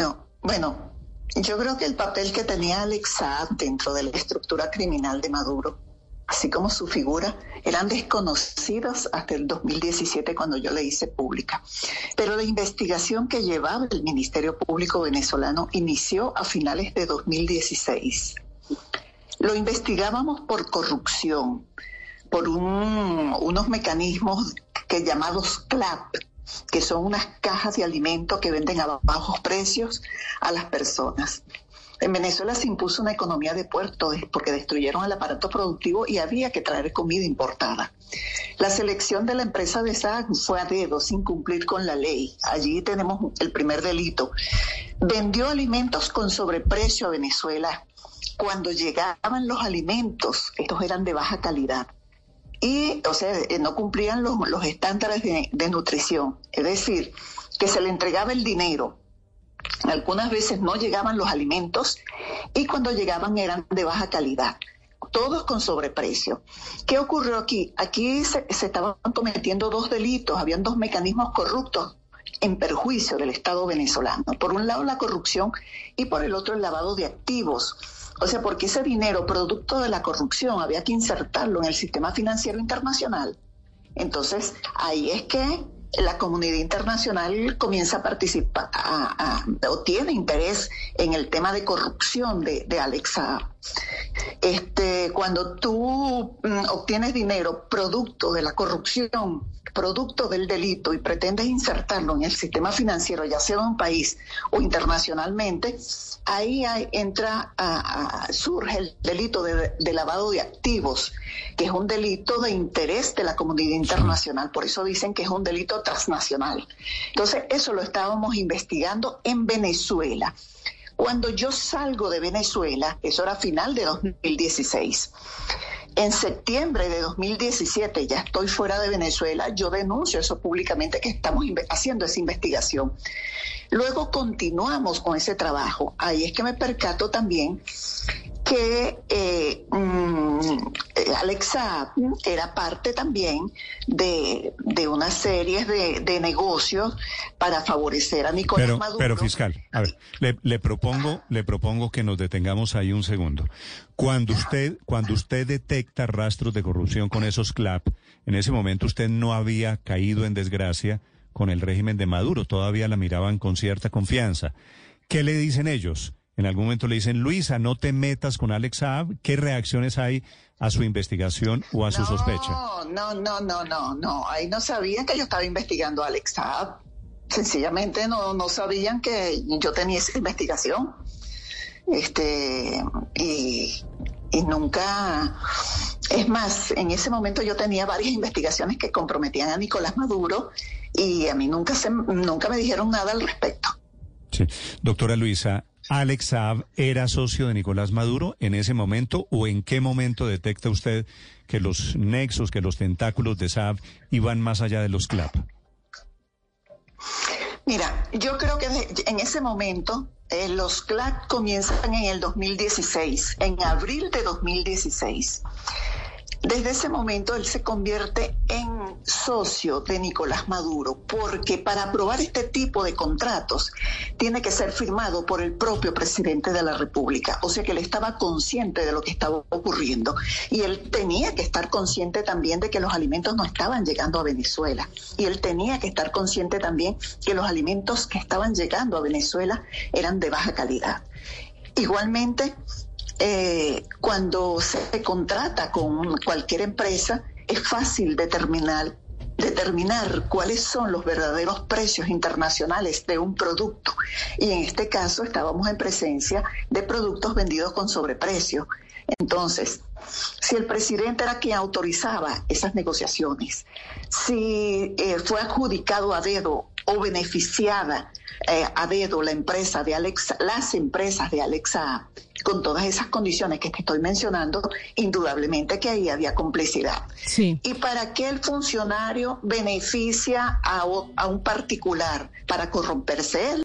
No, bueno, yo creo que el papel que tenía Alex Saab dentro de la estructura criminal de Maduro, así como su figura, eran desconocidos hasta el 2017 cuando yo le hice pública. Pero la investigación que llevaba el Ministerio Público venezolano inició a finales de 2016. Lo investigábamos por corrupción, por unos mecanismos que llamados CLAP, que son unas cajas de alimentos que venden a bajos precios a las personas. En Venezuela se impuso una economía de puerto porque destruyeron el aparato productivo y había que traer comida importada. La selección de la empresa de SAG fue a dedo, sin cumplir con la ley. Allí tenemos el primer delito. Vendió alimentos con sobreprecio a Venezuela. Cuando llegaban los alimentos, estos eran de baja calidad y, o sea, eh, no cumplían los, estándares de, nutrición. Es decir, que se le entregaba el dinero. Algunas veces no llegaban los alimentos y cuando llegaban eran de baja calidad todos con sobreprecio. ¿Qué ocurrió aquí? Aquí se, se, estaban cometiendo dos delitos, habían dos mecanismos corruptos en perjuicio del Estado venezolano. Por un lado la corrupción y por el otro el lavado de activos. O sea, porque ese dinero, producto de la corrupción, había que insertarlo en el sistema financiero internacional. Entonces, ahí es que la comunidad internacional comienza a participar o tiene interés en el tema de corrupción de, de Alexa. Este, cuando tú mm, obtienes dinero producto de la corrupción, producto del delito y pretendes insertarlo en el sistema financiero, ya sea en un país o internacionalmente, ahí entra, surge el delito de, lavado de activos, que es un delito de interés de la comunidad internacional. Por eso dicen que es un delito transnacional. Entonces, eso lo estábamos investigando en Venezuela. Cuando yo salgo de Venezuela, eso era final de 2016, en septiembre de 2017, ya estoy fuera de Venezuela, yo denuncio eso públicamente que estamos haciendo esa investigación. Luego continuamos con ese trabajo. Ahí es que me percato también que eh, mm, Alexa era parte también de, una serie de, negocios para favorecer a Nicolás Maduro. Pero fiscal, a ver, le, propongo, le propongo que nos detengamos ahí un segundo. Cuando usted, cuando usted detecta rastros de corrupción con esos CLAP, en ese momento usted no había caído en desgracia con el régimen de Maduro, todavía la miraban con cierta confianza. ¿Qué le dicen ellos? En algún momento le dicen, Luisa, no te metas con Alex Saab. ¿Qué reacciones hay a su investigación o a su sospecha? No, no, no, no, no. Ahí no sabían que yo estaba investigando a Alex Saab. Sencillamente no, no sabían que yo tenía esa investigación. Este, y, y nunca, es más, en ese momento yo tenía varias investigaciones que comprometían a Nicolás Maduro y a mí nunca, se, nunca me dijeron nada al respecto. Sí. Doctora Luisa, ¿Alex Saab era socio de Nicolás Maduro en ese momento o en qué momento detecta usted que los nexos, que los tentáculos de Saab iban más allá de los CLAP? Mira, yo creo que en ese momento eh, los CLAP comienzan en el 2016, en abril de 2016. Desde ese momento él se convierte en socio de Nicolás Maduro, porque para aprobar este tipo de contratos tiene que ser firmado por el propio presidente de la República. O sea que él estaba consciente de lo que estaba ocurriendo y él tenía que estar consciente también de que los alimentos no estaban llegando a Venezuela. Y él tenía que estar consciente también que los alimentos que estaban llegando a Venezuela eran de baja calidad. Igualmente, eh, cuando se contrata con cualquier empresa, es fácil determinar determinar cuáles son los verdaderos precios internacionales de un producto. Y en este caso estábamos en presencia de productos vendidos con sobreprecio. Entonces, si el presidente era quien autorizaba esas negociaciones, si eh, fue adjudicado a dedo o beneficiada eh, a dedo la empresa de Alexa, las empresas de Alexa con todas esas condiciones que te estoy mencionando, indudablemente que ahí había complicidad. Sí. ¿Y para qué el funcionario beneficia a, a un particular? Para corromperse él.